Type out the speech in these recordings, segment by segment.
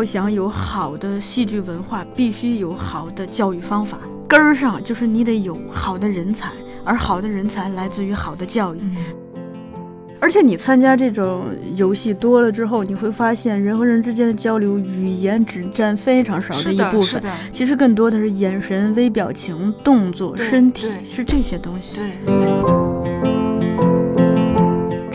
要想有好的戏剧文化，必须有好的教育方法。根儿上就是你得有好的人才，而好的人才来自于好的教育。而且你参加这种游戏多了之后，你会发现人和人之间的交流，语言只占非常少的一部分，其实更多的是眼神、微表情、动作、身体，是这些东西。对。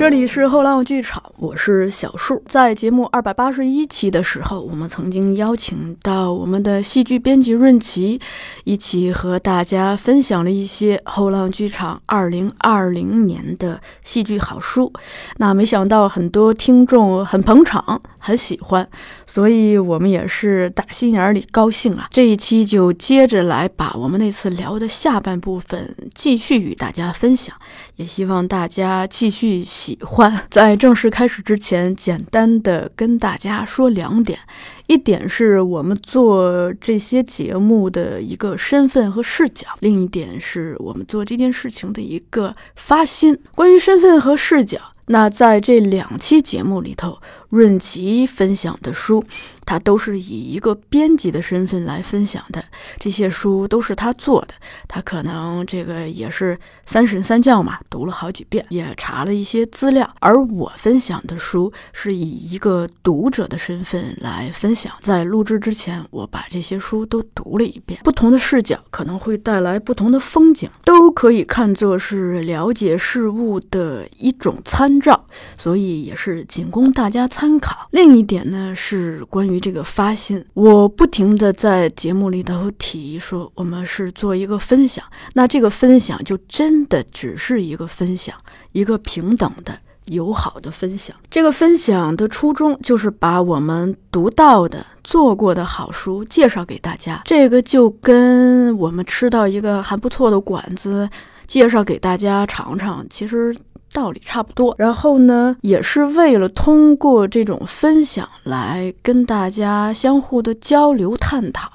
这里是后浪剧场，我是小树。在节目二百八十一期的时候，我们曾经邀请到我们的戏剧编辑润琪，一起和大家分享了一些后浪剧场二零二零年的戏剧好书。那没想到很多听众很捧场，很喜欢。所以，我们也是打心眼里高兴啊！这一期就接着来把我们那次聊的下半部分继续与大家分享，也希望大家继续喜欢。在正式开始之前，简单的跟大家说两点：一点是我们做这些节目的一个身份和视角；另一点是我们做这件事情的一个发心。关于身份和视角。那在这两期节目里头，润琪分享的书。他都是以一个编辑的身份来分享的，这些书都是他做的。他可能这个也是三审三教嘛，读了好几遍，也查了一些资料。而我分享的书是以一个读者的身份来分享。在录制之前，我把这些书都读了一遍，不同的视角可能会带来不同的风景，都可以看作是了解事物的一种参照，所以也是仅供大家参参考。另一点呢，是关于。这个发心，我不停的在节目里头提说，我们是做一个分享，那这个分享就真的只是一个分享，一个平等的、友好的分享。这个分享的初衷就是把我们读到的、做过的好书介绍给大家。这个就跟我们吃到一个还不错的馆子，介绍给大家尝尝，其实。道理差不多，然后呢，也是为了通过这种分享来跟大家相互的交流探讨，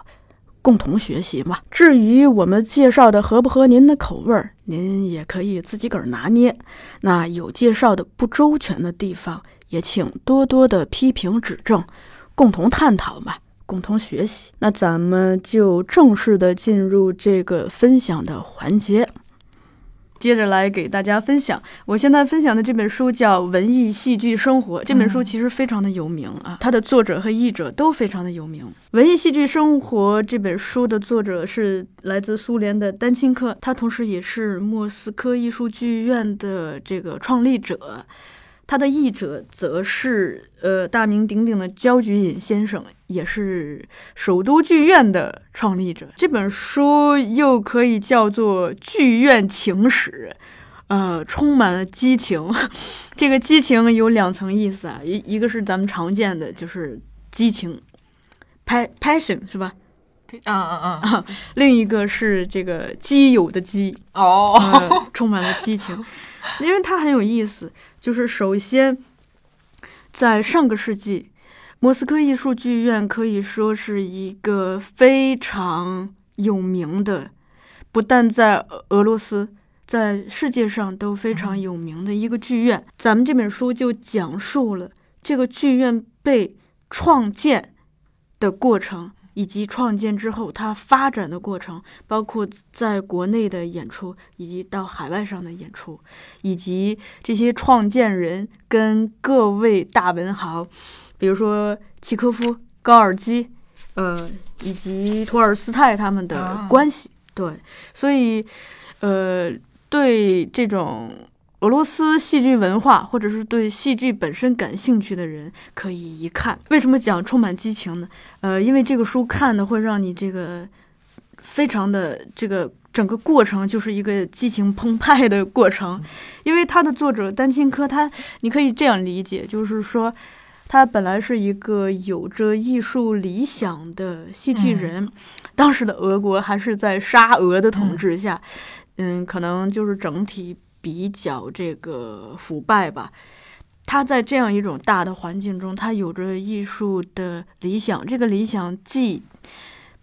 共同学习嘛。至于我们介绍的合不合您的口味儿，您也可以自己个儿拿捏。那有介绍的不周全的地方，也请多多的批评指正，共同探讨嘛，共同学习。那咱们就正式的进入这个分享的环节。接着来给大家分享，我现在分享的这本书叫《文艺戏剧生活》。这本书其实非常的有名啊，它的作者和译者都非常的有名。《文艺戏剧生活》这本书的作者是来自苏联的丹青科，他同时也是莫斯科艺术剧院的这个创立者。他的译者则是呃大名鼎鼎的焦菊隐先生，也是首都剧院的创立者。这本书又可以叫做《剧院情史》，呃，充满了激情。这个激情有两层意思啊，一一个是咱们常见的，就是激情，passion 是吧？啊啊啊！另一个是这个基友的基哦，充满了激情，因为它很有意思。就是首先，在上个世纪，莫斯科艺术剧院可以说是一个非常有名的，不但在俄罗斯，在世界上都非常有名的一个剧院。咱们这本书就讲述了这个剧院被创建的过程。以及创建之后它发展的过程，包括在国内的演出，以及到海外上的演出，以及这些创建人跟各位大文豪，比如说契科夫、高尔基，呃，以及托尔斯泰他们的关系。对，所以，呃，对这种。俄罗斯戏剧文化，或者是对戏剧本身感兴趣的人，可以一看。为什么讲充满激情呢？呃，因为这个书看的会让你这个非常的这个整个过程就是一个激情澎湃的过程。因为他的作者丹青科，他你可以这样理解，就是说他本来是一个有着艺术理想的戏剧人，当时的俄国还是在沙俄的统治下，嗯，可能就是整体。比较这个腐败吧，他在这样一种大的环境中，他有着艺术的理想。这个理想既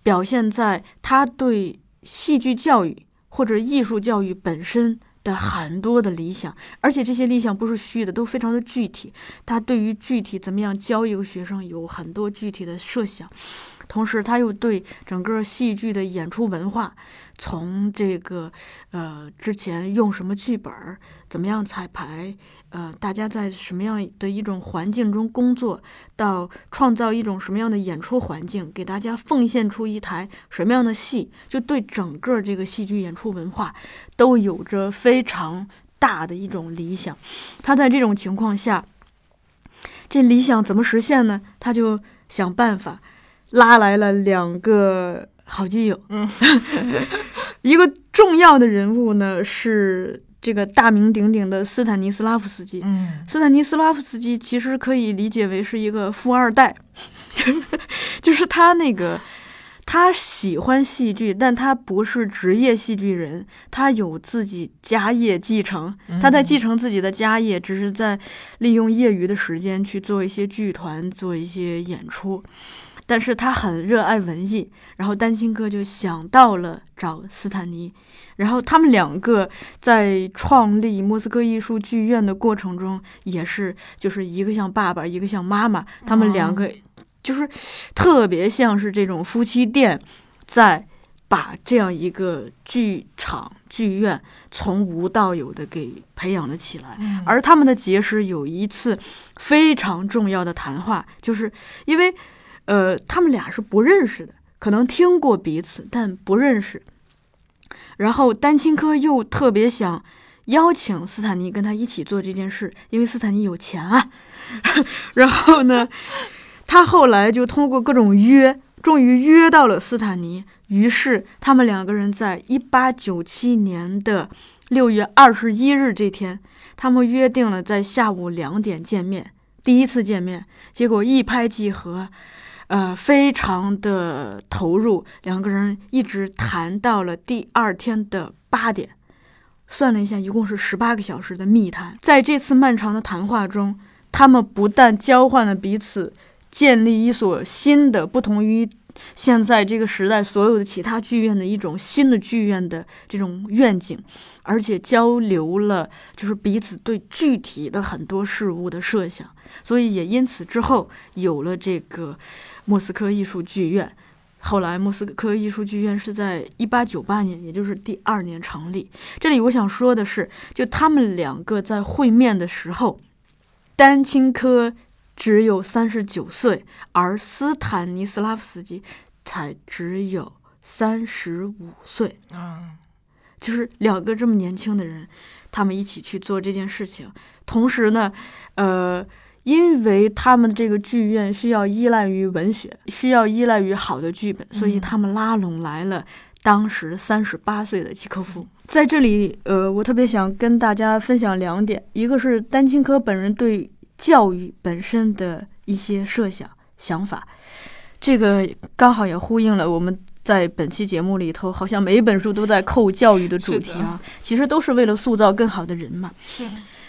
表现在他对戏剧教育或者艺术教育本身的很多的理想，而且这些理想不是虚的，都非常的具体。他对于具体怎么样教一个学生有很多具体的设想，同时他又对整个戏剧的演出文化，从这个呃之前用什么剧本，怎么样彩排。呃，大家在什么样的一种环境中工作，到创造一种什么样的演出环境，给大家奉献出一台什么样的戏，就对整个这个戏剧演出文化都有着非常大的一种理想。他在这种情况下，这理想怎么实现呢？他就想办法拉来了两个好基友，嗯，一个重要的人物呢是。这个大名鼎鼎的斯坦尼斯拉夫斯基，嗯，斯坦尼斯拉夫斯基其实可以理解为是一个富二代，就 是就是他那个他喜欢戏剧，但他不是职业戏剧人，他有自己家业继承，他在继承自己的家业，只是在利用业余的时间去做一些剧团，做一些演出。但是他很热爱文艺，然后丹青哥就想到了找斯坦尼，然后他们两个在创立莫斯科艺术剧院的过程中，也是就是一个像爸爸，一个像妈妈，他们两个就是特别像是这种夫妻店，在把这样一个剧场剧院从无到有的给培养了起来。而他们的结识有一次非常重要的谈话，就是因为。呃，他们俩是不认识的，可能听过彼此，但不认识。然后丹青科又特别想邀请斯坦尼跟他一起做这件事，因为斯坦尼有钱啊。然后呢，他后来就通过各种约，终于约到了斯坦尼。于是他们两个人在一八九七年的六月二十一日这天，他们约定了在下午两点见面，第一次见面，结果一拍即合。呃，非常的投入，两个人一直谈到了第二天的八点，算了一下，一共是十八个小时的密谈。在这次漫长的谈话中，他们不但交换了彼此建立一所新的、不同于现在这个时代所有的其他剧院的一种新的剧院的这种愿景，而且交流了就是彼此对具体的很多事物的设想，所以也因此之后有了这个。莫斯科艺术剧院，后来莫斯科艺术剧院是在一八九八年，也就是第二年成立。这里我想说的是，就他们两个在会面的时候，丹青科只有三十九岁，而斯坦尼斯拉夫斯基才只有三十五岁。嗯，就是两个这么年轻的人，他们一起去做这件事情，同时呢，呃。因为他们这个剧院需要依赖于文学，需要依赖于好的剧本，所以他们拉拢来了当时三十八岁的契科夫。在这里，呃，我特别想跟大家分享两点，一个是丹青科本人对教育本身的一些设想想法，这个刚好也呼应了我们在本期节目里头，好像每一本书都在扣教育的主题啊，其实都是为了塑造更好的人嘛。是。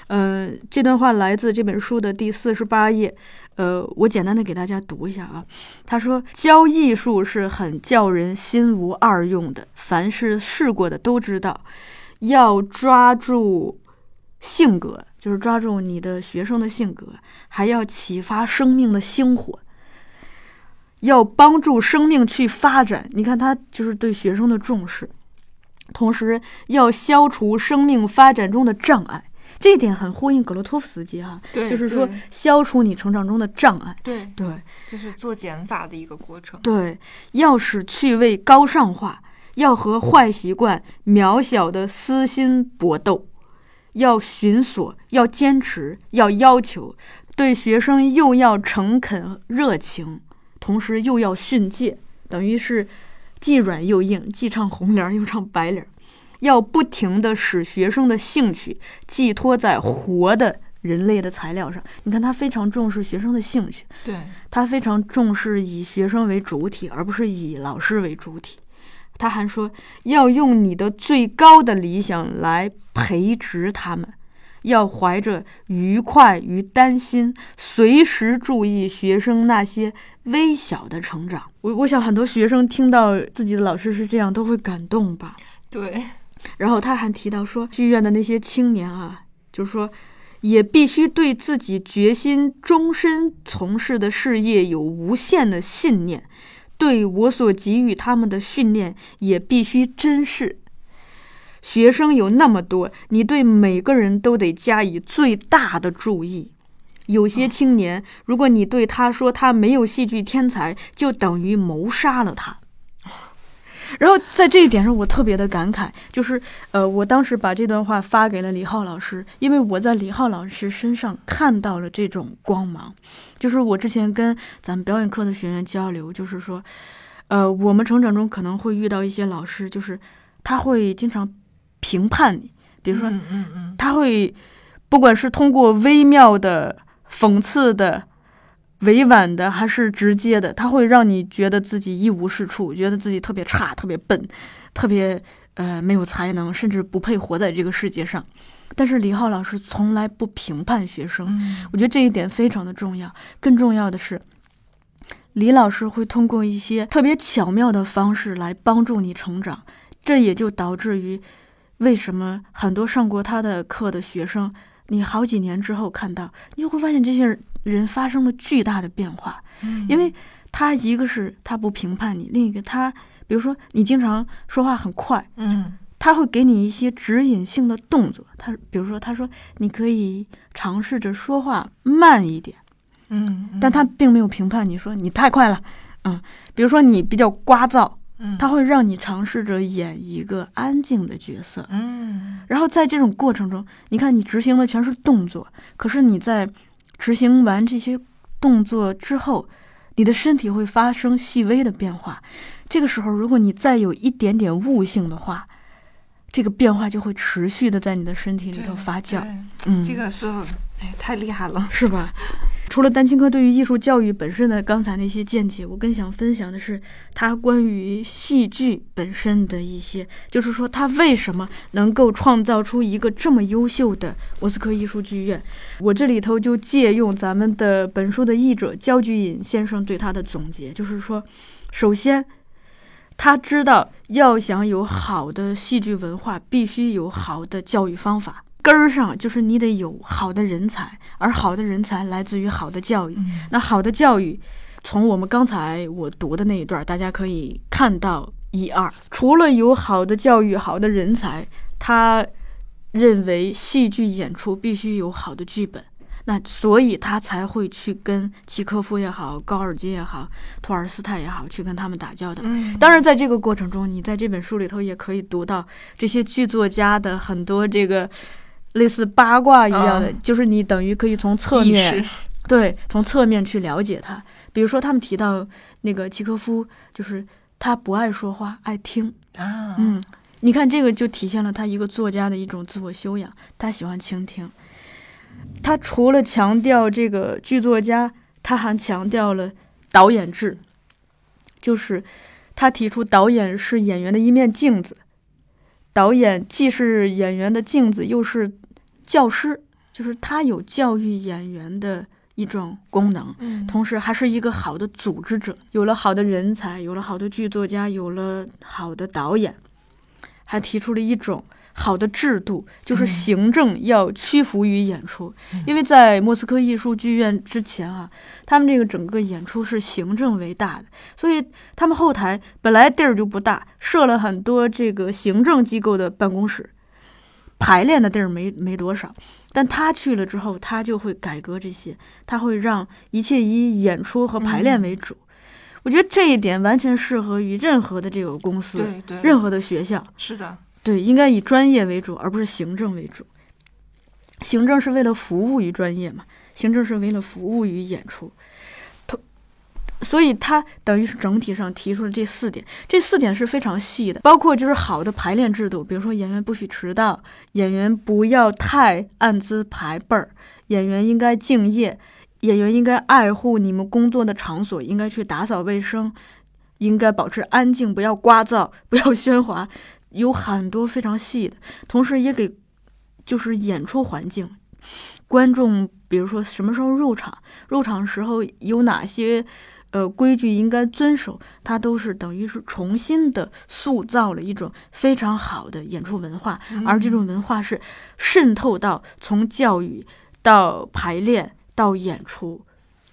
呃，这段话来自这本书的第四十八页。呃，我简单的给大家读一下啊。他说：“教艺术是很叫人心无二用的，凡是试过的都知道，要抓住性格，就是抓住你的学生的性格，还要启发生命的星火，要帮助生命去发展。你看，他就是对学生的重视，同时要消除生命发展中的障碍。”这一点很呼应格罗托夫斯基哈，就是说消除你成长中的障碍，对对，就是做减法的一个过程。对，要使趣味高尚化，要和坏习惯、渺小的私心搏斗，要寻索，要坚持，要要求，对学生又要诚恳热情，同时又要训诫，等于是既软又硬，既唱红脸又唱白脸。要不停地使学生的兴趣寄托在活的人类的材料上。你看，他非常重视学生的兴趣，对他非常重视以学生为主体，而不是以老师为主体。他还说，要用你的最高的理想来培植他们，要怀着愉快与担心，随时注意学生那些微小的成长。我我想，很多学生听到自己的老师是这样，都会感动吧？对。然后他还提到说，剧院的那些青年啊，就是说，也必须对自己决心终身从事的事业有无限的信念，对我所给予他们的训练也必须珍视。学生有那么多，你对每个人都得加以最大的注意。有些青年，如果你对他说他没有戏剧天才，就等于谋杀了他。然后在这一点上，我特别的感慨，就是呃，我当时把这段话发给了李浩老师，因为我在李浩老师身上看到了这种光芒。就是我之前跟咱们表演课的学员交流，就是说，呃，我们成长中可能会遇到一些老师，就是他会经常评判你，比如说，嗯嗯嗯，他会不管是通过微妙的。讽刺的、委婉的还是直接的，他会让你觉得自己一无是处，觉得自己特别差、特别笨、特别呃没有才能，甚至不配活在这个世界上。但是李浩老师从来不评判学生，我觉得这一点非常的重要。更重要的是，李老师会通过一些特别巧妙的方式来帮助你成长，这也就导致于为什么很多上过他的课的学生。你好几年之后看到，你就会发现这些人发生了巨大的变化，因为他一个是他不评判你，另一个他，比如说你经常说话很快，嗯，他会给你一些指引性的动作，他比如说他说你可以尝试着说话慢一点，嗯，但他并没有评判你说你太快了，嗯，比如说你比较聒噪。他会让你尝试着演一个安静的角色，嗯，然后在这种过程中，你看你执行的全是动作，可是你在执行完这些动作之后，你的身体会发生细微的变化。这个时候，如果你再有一点点悟性的话，这个变化就会持续的在你的身体里头发酵。嗯，这个是哎，太厉害了，是吧？除了丹青科对于艺术教育本身的刚才那些见解，我更想分享的是他关于戏剧本身的一些，就是说他为什么能够创造出一个这么优秀的莫斯科艺术剧院。我这里头就借用咱们的本书的译者焦菊隐先生对他的总结，就是说，首先他知道要想有好的戏剧文化，必须有好的教育方法。根儿上就是你得有好的人才，而好的人才来自于好的教育。那好的教育，从我们刚才我读的那一段，大家可以看到一二。除了有好的教育、好的人才，他认为戏剧演出必须有好的剧本。那所以他才会去跟契科夫也好、高尔基也好、托尔斯泰也好，去跟他们打交道。当然，在这个过程中，你在这本书里头也可以读到这些剧作家的很多这个。类似八卦一样的，就是你等于可以从侧面，对，从侧面去了解他。比如说，他们提到那个契科夫，就是他不爱说话，爱听啊。嗯，你看这个就体现了他一个作家的一种自我修养，他喜欢倾听。他除了强调这个剧作家，他还强调了导演制，就是他提出导演是演员的一面镜子。导演既是演员的镜子，又是教师，就是他有教育演员的一种功能，同时还是一个好的组织者。有了好的人才，有了好的剧作家，有了好的导演，还提出了一种。好的制度就是行政要屈服于演出，因为在莫斯科艺术剧院之前啊，他们这个整个演出是行政为大的，所以他们后台本来地儿就不大，设了很多这个行政机构的办公室，排练的地儿没没多少。但他去了之后，他就会改革这些，他会让一切以演出和排练为主。我觉得这一点完全适合于任何的这个公司，对对，任何的学校，是的。对，应该以专业为主，而不是行政为主。行政是为了服务于专业嘛？行政是为了服务于演出。所以他等于是整体上提出了这四点，这四点是非常细的，包括就是好的排练制度，比如说演员不许迟到，演员不要太按资排辈儿，演员应该敬业，演员应该爱护你们工作的场所，应该去打扫卫生，应该保持安静，不要聒噪，不要喧哗。有很多非常细的，同时也给就是演出环境，观众，比如说什么时候入场，入场时候有哪些呃规矩应该遵守，它都是等于是重新的塑造了一种非常好的演出文化，而这种文化是渗透到从教育到排练到演出。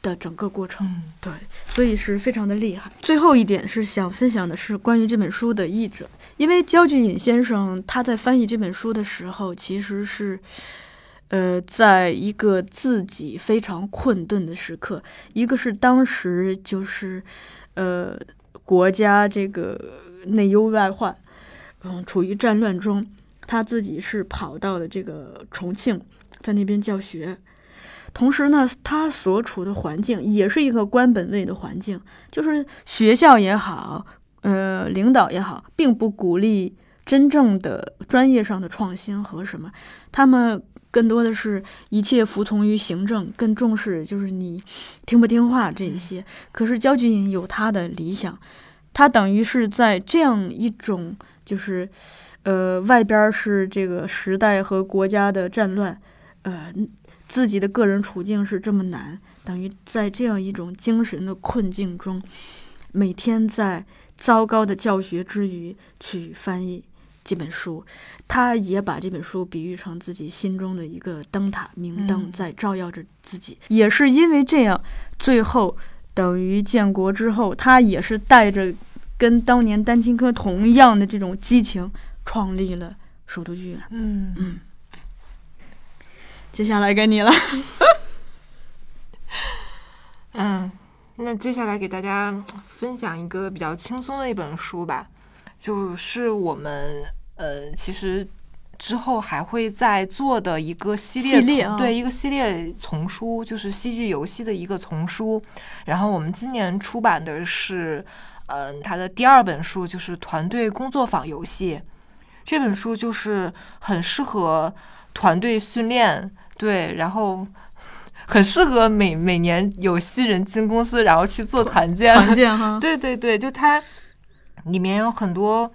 的整个过程，对，所以是非常的厉害。最后一点是想分享的是关于这本书的译者，因为焦俊隐先生他在翻译这本书的时候，其实是，呃，在一个自己非常困顿的时刻，一个是当时就是，呃，国家这个内忧外患，嗯，处于战乱中，他自己是跑到了这个重庆，在那边教学。同时呢，他所处的环境也是一个官本位的环境，就是学校也好，呃，领导也好，并不鼓励真正的专业上的创新和什么，他们更多的是一切服从于行政，更重视就是你听不听话这一些。可是焦俊有他的理想，他等于是在这样一种就是，呃，外边是这个时代和国家的战乱，呃。自己的个人处境是这么难，等于在这样一种精神的困境中，每天在糟糕的教学之余去翻译这本书，他也把这本书比喻成自己心中的一个灯塔，明灯在照耀着自己。也是因为这样，最后等于建国之后，他也是带着跟当年丹青科同样的这种激情，创立了首都剧院。嗯嗯。接下来该你了。嗯，那接下来给大家分享一个比较轻松的一本书吧，就是我们呃，其实之后还会再做的一个系列，对一个系列丛书，就是戏剧游戏的一个丛书。然后我们今年出版的是，嗯，它的第二本书就是团队工作坊游戏。这本书就是很适合团队训练。对，然后 很适合每每年有新人进公司，然后去做团建。团建哈，对对对，就它里面有很多，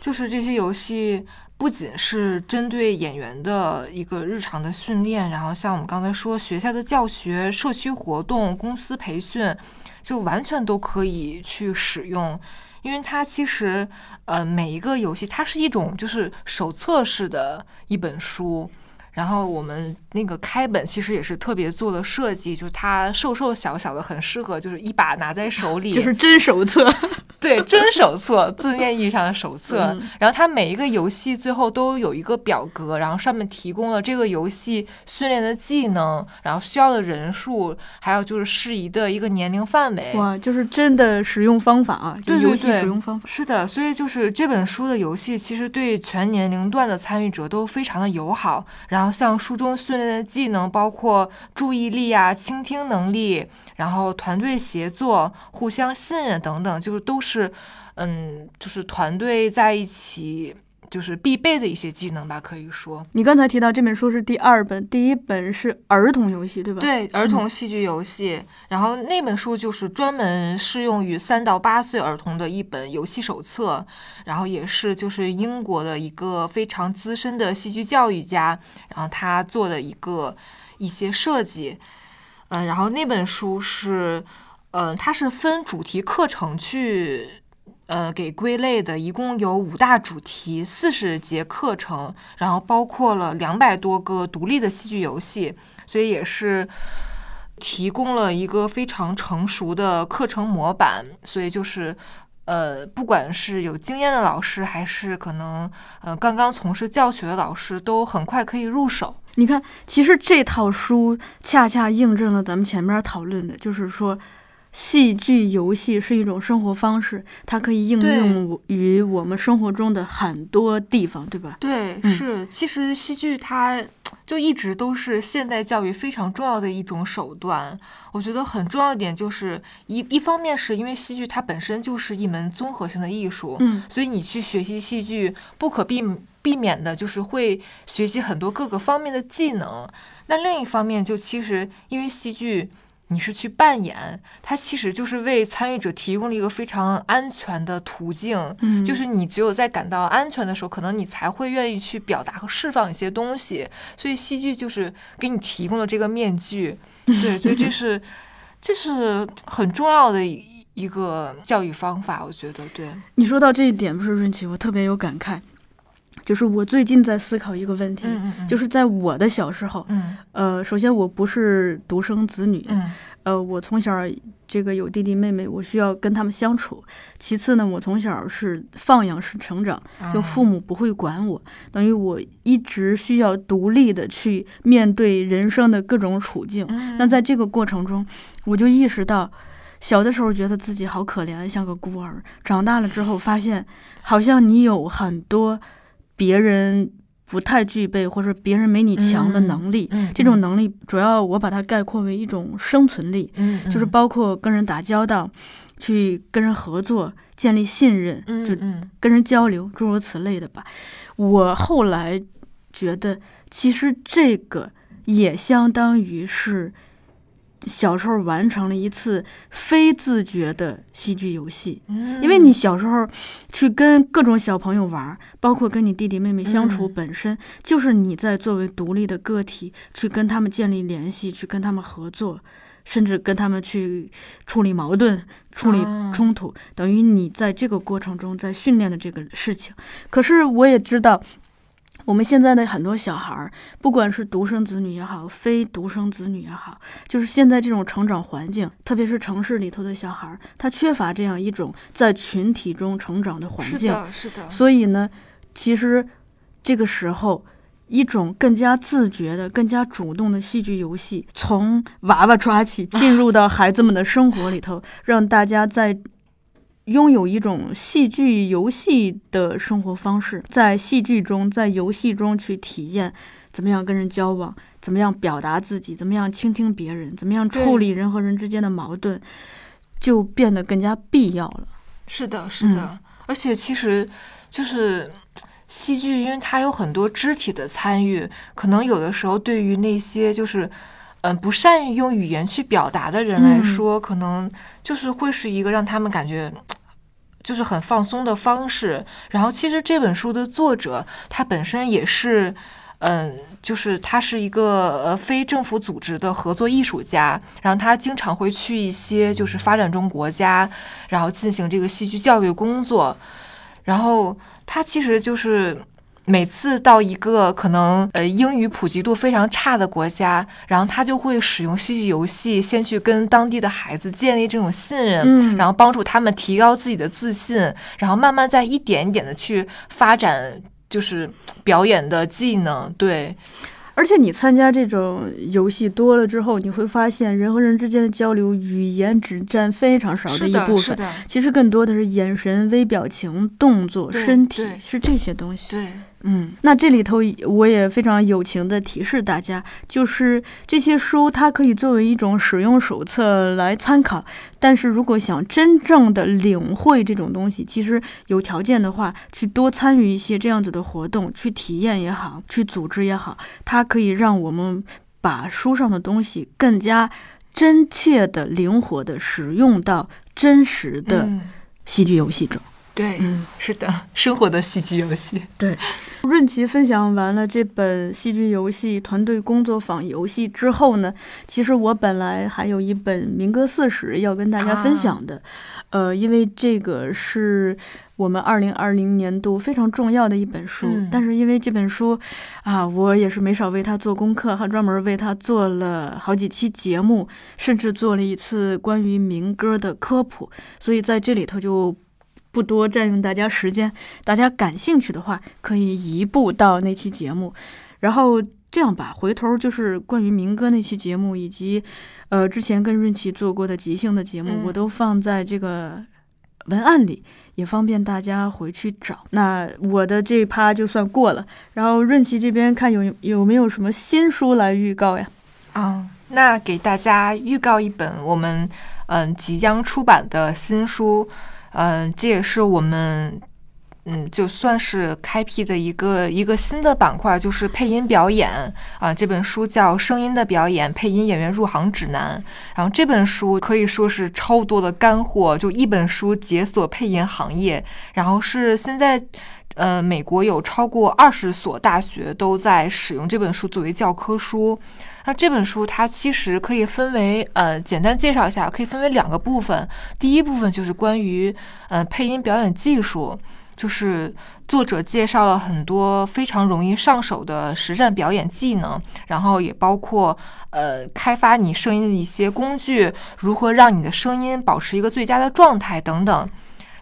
就是这些游戏不仅是针对演员的一个日常的训练，然后像我们刚才说学校的教学、社区活动、公司培训，就完全都可以去使用，因为它其实呃每一个游戏它是一种就是手册式的一本书。然后我们那个开本其实也是特别做了设计，就是它瘦瘦小小的，很适合就是一把拿在手里，就是真手册，对，真手册，字面意义上的手册。然后它每一个游戏最后都有一个表格，然后上面提供了这个游戏训练的技能，然后需要的人数，还有就是适宜的一个年龄范围。哇，就是真的使用方法啊，对游戏使用方法。是的，所以就是这本书的游戏其实对全年龄段的参与者都非常的友好，然后。然后像书中训练的技能，包括注意力啊、倾听能力，然后团队协作、互相信任等等，就是都是，嗯，就是团队在一起。就是必备的一些技能吧，可以说。你刚才提到这本书是第二本，第一本是儿童游戏，对吧？对，儿童戏剧游戏。然后那本书就是专门适用于三到八岁儿童的一本游戏手册，然后也是就是英国的一个非常资深的戏剧教育家，然后他做的一个一些设计。嗯，然后那本书是，嗯，它是分主题课程去。呃，给归类的一共有五大主题，四十节课程，然后包括了两百多个独立的戏剧游戏，所以也是提供了一个非常成熟的课程模板。所以就是，呃，不管是有经验的老师，还是可能呃刚刚从事教学的老师，都很快可以入手。你看，其实这套书恰恰印证了咱们前面讨论的，就是说。戏剧游戏是一种生活方式，它可以应用于我们生活中的很多地方，对吧？对，是。其实戏剧它就一直都是现代教育非常重要的一种手段。我觉得很重要一点就是一一方面是因为戏剧它本身就是一门综合性的艺术，嗯，所以你去学习戏剧不可避避免的就是会学习很多各个方面的技能。那另一方面就其实因为戏剧。你是去扮演，它其实就是为参与者提供了一个非常安全的途径。嗯，就是你只有在感到安全的时候，可能你才会愿意去表达和释放一些东西。所以戏剧就是给你提供了这个面具。对，所以这是这是很重要的一个教育方法，我觉得。对你说到这一点，不是润琪，我特别有感慨。就是我最近在思考一个问题，就是在我的小时候，呃，首先我不是独生子女，呃，我从小这个有弟弟妹妹，我需要跟他们相处。其次呢，我从小是放养式成长，就父母不会管我，等于我一直需要独立的去面对人生的各种处境。那在这个过程中，我就意识到，小的时候觉得自己好可怜，像个孤儿；长大了之后，发现好像你有很多。别人不太具备，或者别人没你强的能力，这种能力主要我把它概括为一种生存力，就是包括跟人打交道，去跟人合作，建立信任，就跟人交流，诸如此类的吧。我后来觉得，其实这个也相当于是。小时候完成了一次非自觉的戏剧游戏，因为你小时候去跟各种小朋友玩，包括跟你弟弟妹妹相处，本身就是你在作为独立的个体去跟他们建立联系，去跟他们合作，甚至跟他们去处理矛盾、处理冲突，等于你在这个过程中在训练的这个事情。可是我也知道。我们现在的很多小孩儿，不管是独生子女也好，非独生子女也好，就是现在这种成长环境，特别是城市里头的小孩儿，他缺乏这样一种在群体中成长的环境。是的，是的。所以呢，其实这个时候，一种更加自觉的、更加主动的戏剧游戏，从娃娃抓起，进入到孩子们的生活里头，让大家在。拥有一种戏剧游戏的生活方式，在戏剧中，在游戏中去体验怎么样跟人交往，怎么样表达自己，怎么样倾听别人，怎么样处理人和人之间的矛盾，就变得更加必要了。是的，是的，而且其实就是戏剧，因为它有很多肢体的参与，可能有的时候对于那些就是嗯不善于用语言去表达的人来说，可能就是会是一个让他们感觉。就是很放松的方式。然后，其实这本书的作者他本身也是，嗯，就是他是一个呃非政府组织的合作艺术家。然后他经常会去一些就是发展中国家，然后进行这个戏剧教育工作。然后他其实就是。每次到一个可能呃英语普及度非常差的国家，然后他就会使用戏剧游戏，先去跟当地的孩子建立这种信任，然后帮助他们提高自己的自信，然后慢慢再一点一点的去发展，就是表演的技能。对，而且你参加这种游戏多了之后，你会发现人和人之间的交流，语言只占非常少的一部分，其实更多的是眼神、微表情、动作、身体，是这些东西。对。嗯，那这里头我也非常友情的提示大家，就是这些书它可以作为一种使用手册来参考，但是如果想真正的领会这种东西，其实有条件的话，去多参与一些这样子的活动，去体验也好，去组织也好，它可以让我们把书上的东西更加真切的、灵活的使用到真实的戏剧游戏中。对，嗯，是的，生活的戏剧游戏。对，润琪分享完了这本戏剧游戏团队工作坊游戏之后呢，其实我本来还有一本《民歌四十》要跟大家分享的，呃，因为这个是我们二零二零年度非常重要的一本书，但是因为这本书啊，我也是没少为他做功课，还专门为他做了好几期节目，甚至做了一次关于民歌的科普，所以在这里头就。不多占用大家时间，大家感兴趣的话可以移步到那期节目，然后这样吧，回头就是关于民歌那期节目，以及呃之前跟润琪做过的即兴的节目，我都放在这个文案里，也方便大家回去找。那我的这趴就算过了，然后润琪这边看有有没有什么新书来预告呀？啊，那给大家预告一本我们嗯即将出版的新书。嗯，这也是我们，嗯，就算是开辟的一个一个新的板块，就是配音表演啊。这本书叫《声音的表演：配音演员入行指南》。然后这本书可以说是超多的干货，就一本书解锁配音行业。然后是现在呃，美国有超过二十所大学都在使用这本书作为教科书。那这本书它其实可以分为，呃，简单介绍一下，可以分为两个部分。第一部分就是关于，呃，配音表演技术，就是作者介绍了很多非常容易上手的实战表演技能，然后也包括，呃，开发你声音的一些工具，如何让你的声音保持一个最佳的状态等等。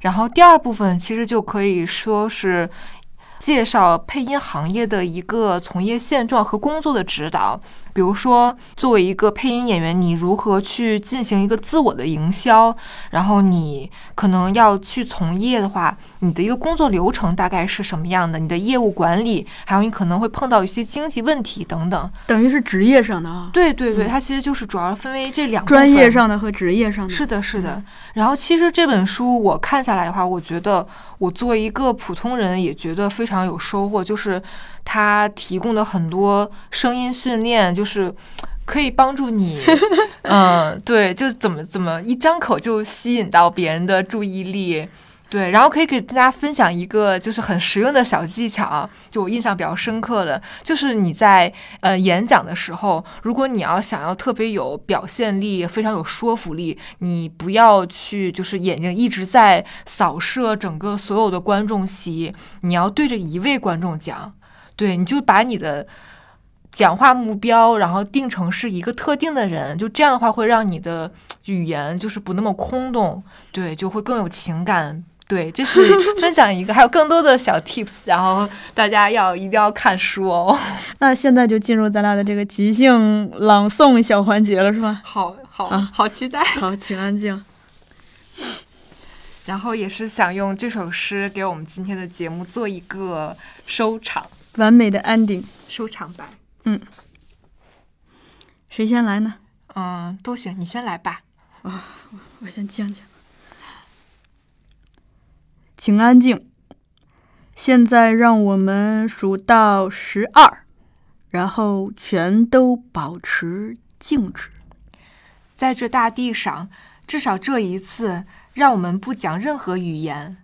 然后第二部分其实就可以说是。介绍配音行业的一个从业现状和工作的指导，比如说，作为一个配音演员，你如何去进行一个自我的营销？然后你可能要去从业的话，你的一个工作流程大概是什么样的？你的业务管理，还有你可能会碰到一些经济问题等等。等于是职业上的啊？对对对，它其实就是主要分为这两专业上的和职业上的。是的，是的。然后其实这本书我看下来的话，我觉得。我作为一个普通人，也觉得非常有收获。就是他提供的很多声音训练，就是可以帮助你，嗯，对，就怎么怎么一张口就吸引到别人的注意力。对，然后可以给大家分享一个就是很实用的小技巧，就我印象比较深刻的，就是你在呃演讲的时候，如果你要想要特别有表现力，非常有说服力，你不要去就是眼睛一直在扫射整个所有的观众席，你要对着一位观众讲，对，你就把你的讲话目标然后定成是一个特定的人，就这样的话会让你的语言就是不那么空洞，对，就会更有情感。对，这是 分享一个，还有更多的小 tips，然后大家要一定要看书哦。那现在就进入咱俩的这个即兴朗诵小环节了，是吧？好好啊，好期待。好，请安静。然后也是想用这首诗给我们今天的节目做一个收场，完美的 ending，收场白。嗯，谁先来呢？嗯，都行，你先来吧。啊，我先静静。请安静。现在让我们数到十二，然后全都保持静止。在这大地上，至少这一次，让我们不讲任何语言，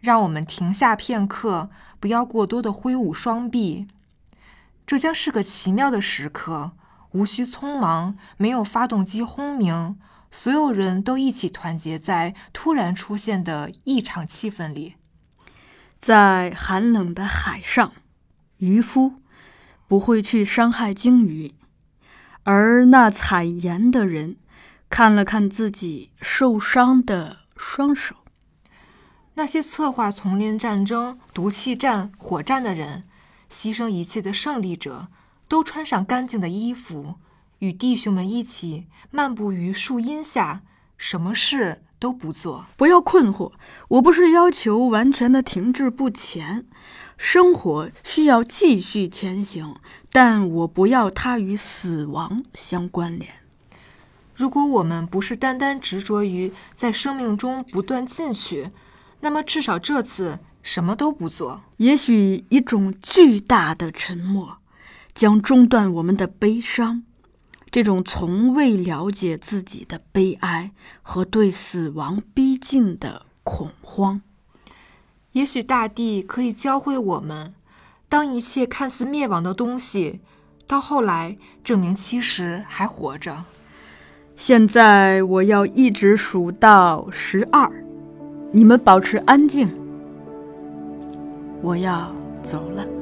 让我们停下片刻，不要过多的挥舞双臂。这将是个奇妙的时刻，无需匆忙，没有发动机轰鸣。所有人都一起团结在突然出现的异常气氛里，在寒冷的海上，渔夫不会去伤害鲸鱼，而那采盐的人看了看自己受伤的双手。那些策划丛林战争、毒气战、火战的人，牺牲一切的胜利者，都穿上干净的衣服。与弟兄们一起漫步于树荫下，什么事都不做。不要困惑，我不是要求完全的停滞不前，生活需要继续前行，但我不要它与死亡相关联。如果我们不是单单执着于在生命中不断进取，那么至少这次什么都不做。也许一种巨大的沉默将中断我们的悲伤。这种从未了解自己的悲哀和对死亡逼近的恐慌，也许大地可以教会我们：当一切看似灭亡的东西，到后来证明其实还活着。现在我要一直数到十二，你们保持安静。我要走了。